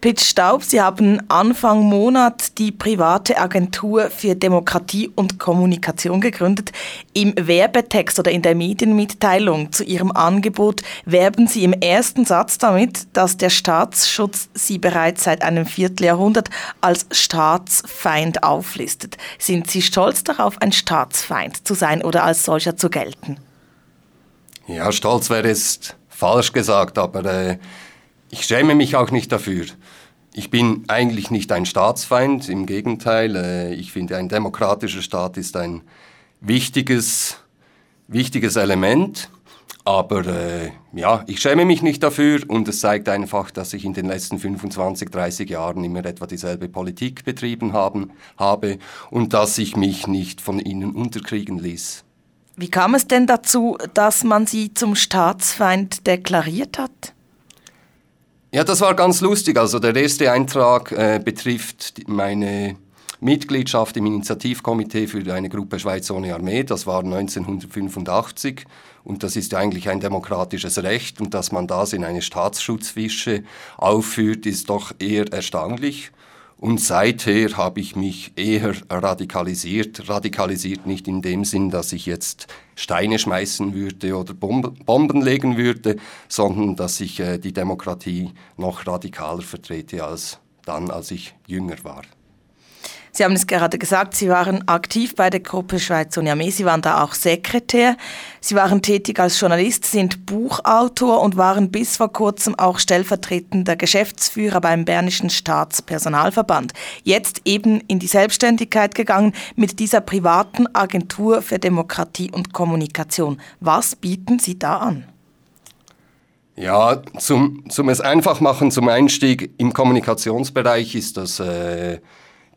Pitch Staub, Sie haben Anfang Monat die private Agentur für Demokratie und Kommunikation gegründet. Im Werbetext oder in der Medienmitteilung zu Ihrem Angebot werben Sie im ersten Satz damit, dass der Staatsschutz Sie bereits seit einem Vierteljahrhundert als Staatsfeind auflistet. Sind Sie stolz darauf, ein Staatsfeind zu sein oder als solcher zu gelten? Ja, stolz wäre es falsch gesagt, aber äh, ich schäme mich auch nicht dafür. Ich bin eigentlich nicht ein Staatsfeind, im Gegenteil. Äh, ich finde, ein demokratischer Staat ist ein wichtiges, wichtiges Element. Aber äh, ja, ich schäme mich nicht dafür und es zeigt einfach, dass ich in den letzten 25, 30 Jahren immer etwa dieselbe Politik betrieben haben, habe und dass ich mich nicht von ihnen unterkriegen ließ. Wie kam es denn dazu, dass man sie zum Staatsfeind deklariert hat? Ja, das war ganz lustig. Also der erste Eintrag äh, betrifft meine Mitgliedschaft im Initiativkomitee für eine Gruppe Schweiz ohne Armee. Das war 1985 und das ist eigentlich ein demokratisches Recht und dass man das in eine Staatsschutzfische aufführt, ist doch eher erstaunlich. Und seither habe ich mich eher radikalisiert. Radikalisiert nicht in dem Sinn, dass ich jetzt Steine schmeißen würde oder Bomben legen würde, sondern dass ich äh, die Demokratie noch radikaler vertrete als dann, als ich jünger war. Sie haben es gerade gesagt, Sie waren aktiv bei der Gruppe Schweiz und Armee. Sie waren da auch Sekretär. Sie waren tätig als Journalist, sind Buchautor und waren bis vor kurzem auch stellvertretender Geschäftsführer beim Bernischen Staatspersonalverband. Jetzt eben in die Selbstständigkeit gegangen mit dieser privaten Agentur für Demokratie und Kommunikation. Was bieten Sie da an? Ja, zum, zum es einfach machen, zum Einstieg im Kommunikationsbereich ist das äh,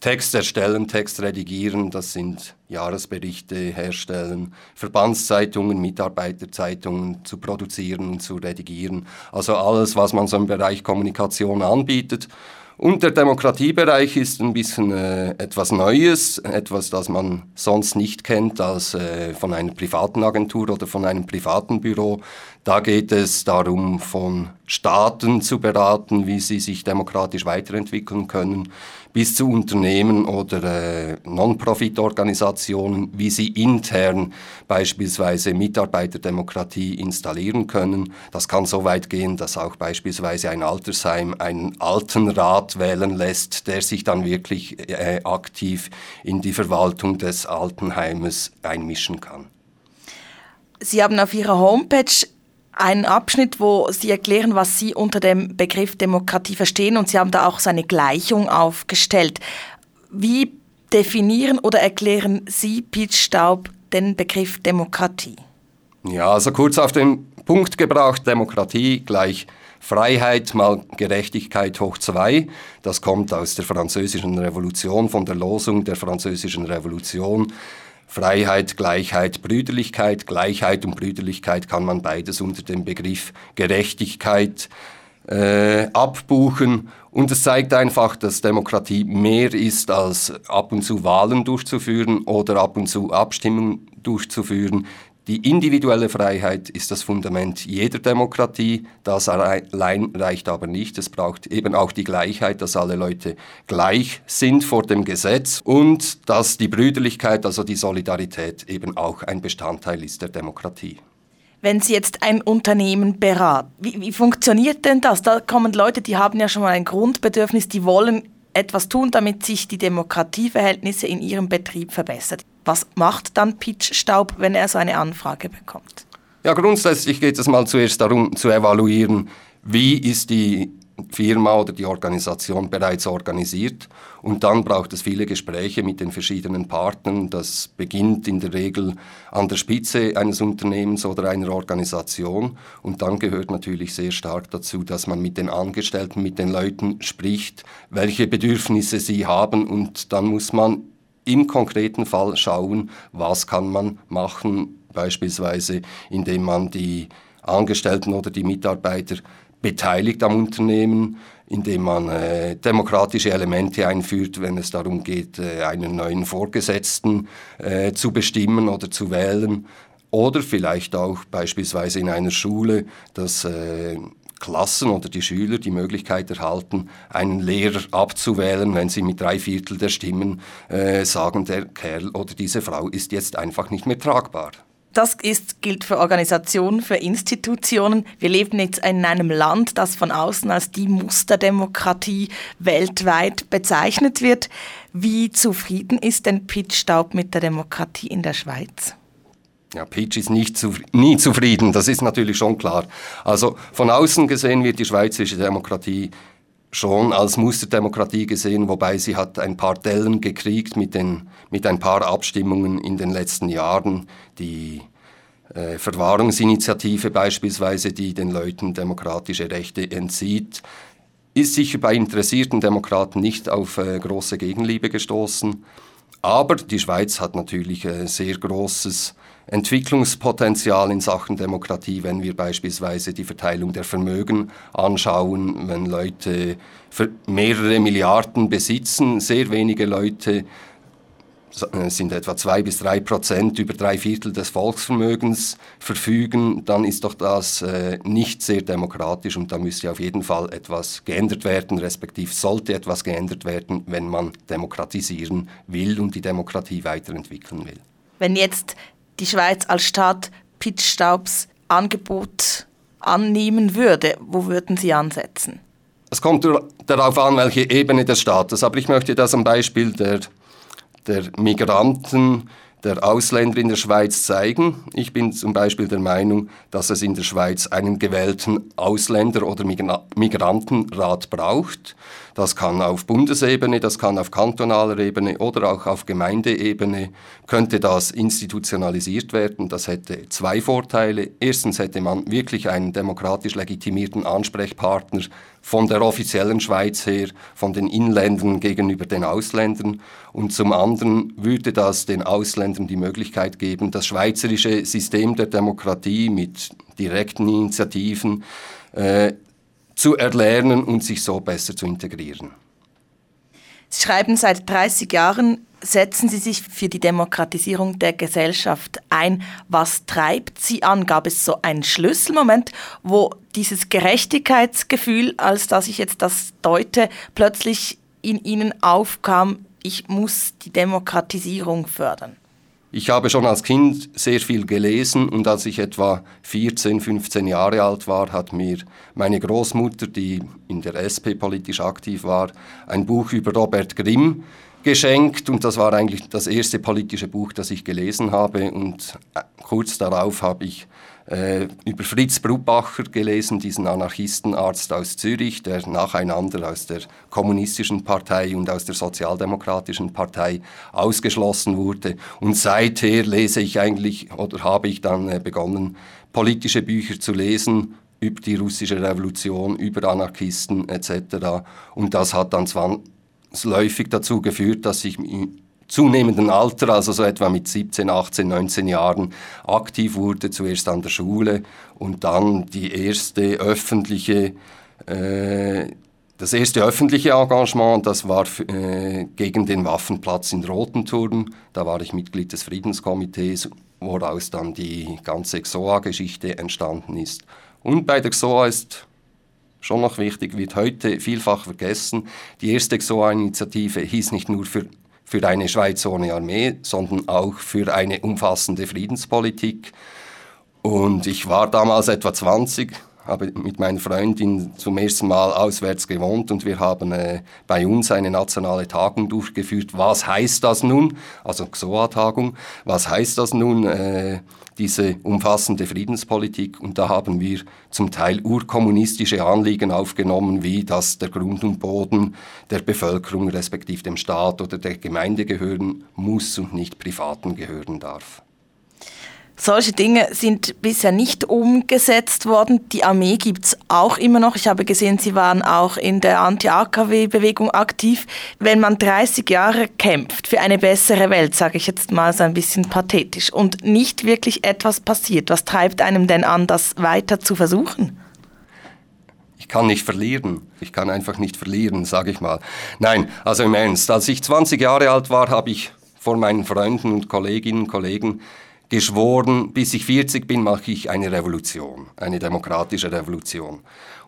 Text erstellen, Text redigieren, das sind Jahresberichte herstellen, Verbandszeitungen, Mitarbeiterzeitungen zu produzieren und zu redigieren. Also alles, was man so im Bereich Kommunikation anbietet. Und der Demokratiebereich ist ein bisschen äh, etwas Neues, etwas, das man sonst nicht kennt als äh, von einer privaten Agentur oder von einem privaten Büro. Da geht es darum, von Staaten zu beraten, wie sie sich demokratisch weiterentwickeln können bis zu Unternehmen oder äh, Non-Profit-Organisationen, wie sie intern beispielsweise Mitarbeiterdemokratie installieren können. Das kann so weit gehen, dass auch beispielsweise ein Altersheim einen Altenrat wählen lässt, der sich dann wirklich äh, aktiv in die Verwaltung des Altenheimes einmischen kann. Sie haben auf Ihrer Homepage einen Abschnitt, wo Sie erklären, was Sie unter dem Begriff Demokratie verstehen und Sie haben da auch so eine Gleichung aufgestellt. Wie definieren oder erklären Sie, Piet Staub, den Begriff Demokratie? Ja, also kurz auf den Punkt gebracht, Demokratie gleich Freiheit mal Gerechtigkeit hoch zwei. Das kommt aus der französischen Revolution, von der Losung der französischen Revolution. Freiheit, Gleichheit, Brüderlichkeit. Gleichheit und Brüderlichkeit kann man beides unter dem Begriff Gerechtigkeit äh, abbuchen. Und es zeigt einfach, dass Demokratie mehr ist als ab und zu Wahlen durchzuführen oder ab und zu Abstimmungen durchzuführen. Die individuelle Freiheit ist das Fundament jeder Demokratie. Das allein reicht aber nicht. Es braucht eben auch die Gleichheit, dass alle Leute gleich sind vor dem Gesetz und dass die Brüderlichkeit, also die Solidarität eben auch ein Bestandteil ist der Demokratie wenn Sie jetzt ein Unternehmen beraten. Wie, wie, funktioniert denn das? Da kommen Leute, die haben ja schon mal ein Grundbedürfnis, die wollen etwas tun, damit sich die Demokratieverhältnisse in ihrem Betrieb verbessern. Was macht dann Pitch Staub, wenn er so eine Anfrage bekommt? Ja, grundsätzlich geht es mal zuerst darum zu evaluieren, wie ist die Firma oder die Organisation bereits organisiert. Und dann braucht es viele Gespräche mit den verschiedenen Partnern. Das beginnt in der Regel an der Spitze eines Unternehmens oder einer Organisation. Und dann gehört natürlich sehr stark dazu, dass man mit den Angestellten, mit den Leuten spricht, welche Bedürfnisse sie haben. Und dann muss man im konkreten Fall schauen, was kann man machen, beispielsweise indem man die Angestellten oder die Mitarbeiter beteiligt am Unternehmen, indem man äh, demokratische Elemente einführt, wenn es darum geht, äh, einen neuen Vorgesetzten äh, zu bestimmen oder zu wählen. Oder vielleicht auch beispielsweise in einer Schule, dass äh, Klassen oder die Schüler die Möglichkeit erhalten, einen Lehrer abzuwählen, wenn sie mit drei Viertel der Stimmen äh, sagen, der Kerl oder diese Frau ist jetzt einfach nicht mehr tragbar. Das ist, gilt für Organisationen, für Institutionen. Wir leben jetzt in einem Land, das von außen als die Musterdemokratie weltweit bezeichnet wird. Wie zufrieden ist denn Pitt Staub mit der Demokratie in der Schweiz? Ja, Peach ist nicht zu, nie zufrieden, das ist natürlich schon klar. Also von außen gesehen wird die schweizerische Demokratie schon als Musterdemokratie gesehen, wobei sie hat ein paar Dellen gekriegt mit, den, mit ein paar Abstimmungen in den letzten Jahren. Die äh, Verwahrungsinitiative beispielsweise, die den Leuten demokratische Rechte entzieht, ist sicher bei interessierten Demokraten nicht auf äh, große Gegenliebe gestoßen. Aber die Schweiz hat natürlich äh, sehr großes Entwicklungspotenzial in Sachen Demokratie, wenn wir beispielsweise die Verteilung der Vermögen anschauen, wenn Leute mehrere Milliarden besitzen, sehr wenige Leute sind etwa zwei bis drei Prozent über drei Viertel des Volksvermögens verfügen, dann ist doch das äh, nicht sehr demokratisch und da müsste auf jeden Fall etwas geändert werden, respektive sollte etwas geändert werden, wenn man demokratisieren will und die Demokratie weiterentwickeln will. Wenn jetzt die Schweiz als Staat Pitchstaubs Angebot annehmen würde, wo würden Sie ansetzen? Es kommt darauf an, welche Ebene des Staates, aber ich möchte das am Beispiel der, der Migranten der Ausländer in der Schweiz zeigen. Ich bin zum Beispiel der Meinung, dass es in der Schweiz einen gewählten Ausländer- oder Migrantenrat braucht. Das kann auf Bundesebene, das kann auf kantonaler Ebene oder auch auf Gemeindeebene, könnte das institutionalisiert werden. Das hätte zwei Vorteile. Erstens hätte man wirklich einen demokratisch legitimierten Ansprechpartner von der offiziellen Schweiz her, von den Inländern gegenüber den Ausländern. Und zum anderen würde das den Ausländern die Möglichkeit geben, das schweizerische System der Demokratie mit direkten Initiativen äh, zu erlernen und sich so besser zu integrieren. Sie schreiben, seit 30 Jahren setzen Sie sich für die Demokratisierung der Gesellschaft ein. Was treibt Sie an? Gab es so einen Schlüsselmoment, wo dieses Gerechtigkeitsgefühl, als dass ich jetzt das deute, plötzlich in Ihnen aufkam, ich muss die Demokratisierung fördern? Ich habe schon als Kind sehr viel gelesen und als ich etwa 14, 15 Jahre alt war, hat mir meine Großmutter, die in der SP politisch aktiv war, ein Buch über Robert Grimm geschenkt und das war eigentlich das erste politische Buch, das ich gelesen habe und äh, kurz darauf habe ich äh, über Fritz Brubacher gelesen, diesen Anarchistenarzt aus Zürich, der nacheinander aus der kommunistischen Partei und aus der sozialdemokratischen Partei ausgeschlossen wurde. Und seither lese ich eigentlich oder habe ich dann äh, begonnen, politische Bücher zu lesen, über die russische Revolution, über Anarchisten etc. Und das hat dann 20 zwangsläufig dazu geführt, dass ich im zunehmenden Alter, also so etwa mit 17, 18, 19 Jahren, aktiv wurde, zuerst an der Schule und dann die erste öffentliche äh, das erste öffentliche Engagement, das war äh, gegen den Waffenplatz in Rotenturm. Da war ich Mitglied des Friedenskomitees, woraus dann die ganze XOA-Geschichte entstanden ist. Und bei der XOA ist schon noch wichtig, wird heute vielfach vergessen. Die erste XOA-Initiative hieß nicht nur für, für eine Schweiz ohne Armee, sondern auch für eine umfassende Friedenspolitik. Und ich war damals etwa 20, habe mit meiner Freundin zum ersten Mal auswärts gewohnt und wir haben äh, bei uns eine nationale Tagung durchgeführt. Was heißt das nun? Also XOA-Tagung. Was heißt das nun? Äh, diese umfassende Friedenspolitik und da haben wir zum Teil urkommunistische Anliegen aufgenommen, wie dass der Grund und Boden der Bevölkerung respektive dem Staat oder der Gemeinde gehören muss und nicht Privaten gehören darf. Solche Dinge sind bisher nicht umgesetzt worden. Die Armee gibt es auch immer noch. Ich habe gesehen, Sie waren auch in der Anti-AKW-Bewegung aktiv. Wenn man 30 Jahre kämpft für eine bessere Welt, sage ich jetzt mal so ein bisschen pathetisch, und nicht wirklich etwas passiert, was treibt einem denn an, das weiter zu versuchen? Ich kann nicht verlieren. Ich kann einfach nicht verlieren, sage ich mal. Nein, also im Ernst. Als ich 20 Jahre alt war, habe ich vor meinen Freunden und Kolleginnen und Kollegen geschworen, bis ich 40 bin, mache ich eine Revolution, eine demokratische Revolution.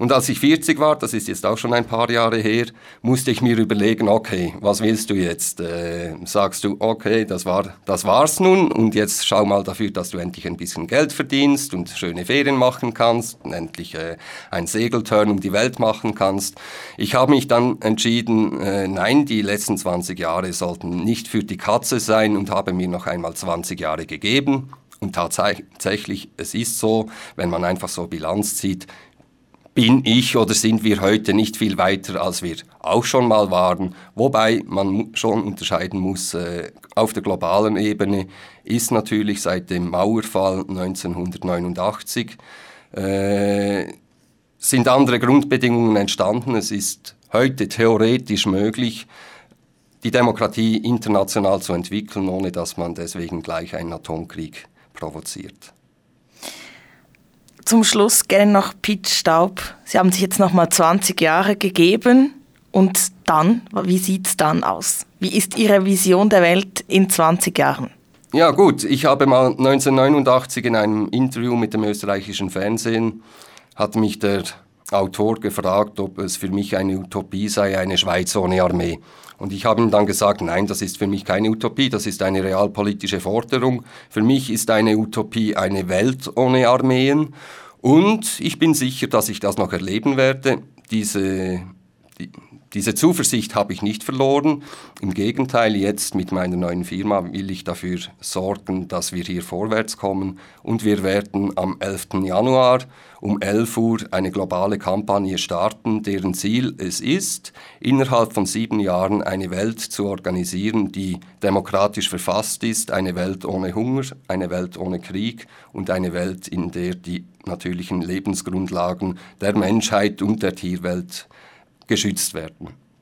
Und als ich 40 war, das ist jetzt auch schon ein paar Jahre her, musste ich mir überlegen, okay, was willst du jetzt? Äh, sagst du, okay, das, war, das war's nun und jetzt schau mal dafür, dass du endlich ein bisschen Geld verdienst und schöne Ferien machen kannst und endlich äh, ein Segelturn um die Welt machen kannst. Ich habe mich dann entschieden, äh, nein, die letzten 20 Jahre sollten nicht für die Katze sein und habe mir noch einmal 20 Jahre gegeben. Und tatsächlich, es ist so, wenn man einfach so Bilanz zieht, bin ich oder sind wir heute nicht viel weiter, als wir auch schon mal waren. Wobei man schon unterscheiden muss, äh, auf der globalen Ebene ist natürlich seit dem Mauerfall 1989 äh, sind andere Grundbedingungen entstanden. Es ist heute theoretisch möglich, die Demokratie international zu entwickeln, ohne dass man deswegen gleich einen Atomkrieg provoziert. Zum Schluss gerne noch Pete Staub. Sie haben sich jetzt noch mal 20 Jahre gegeben und dann, wie sieht es dann aus? Wie ist Ihre Vision der Welt in 20 Jahren? Ja gut, ich habe mal 1989 in einem Interview mit dem österreichischen Fernsehen, hat mich der Autor gefragt, ob es für mich eine Utopie sei, eine Schweiz ohne Armee. Und ich habe ihm dann gesagt, nein, das ist für mich keine Utopie, das ist eine realpolitische Forderung. Für mich ist eine Utopie eine Welt ohne Armeen. Und ich bin sicher, dass ich das noch erleben werde. Diese, die, diese Zuversicht habe ich nicht verloren. Im Gegenteil, jetzt mit meiner neuen Firma will ich dafür sorgen, dass wir hier vorwärts kommen. Und wir werden am 11. Januar um 11 Uhr eine globale Kampagne starten, deren Ziel es ist, innerhalb von sieben Jahren eine Welt zu organisieren, die demokratisch verfasst ist, eine Welt ohne Hunger, eine Welt ohne Krieg und eine Welt, in der die natürlichen Lebensgrundlagen der Menschheit und der Tierwelt geschützt werden.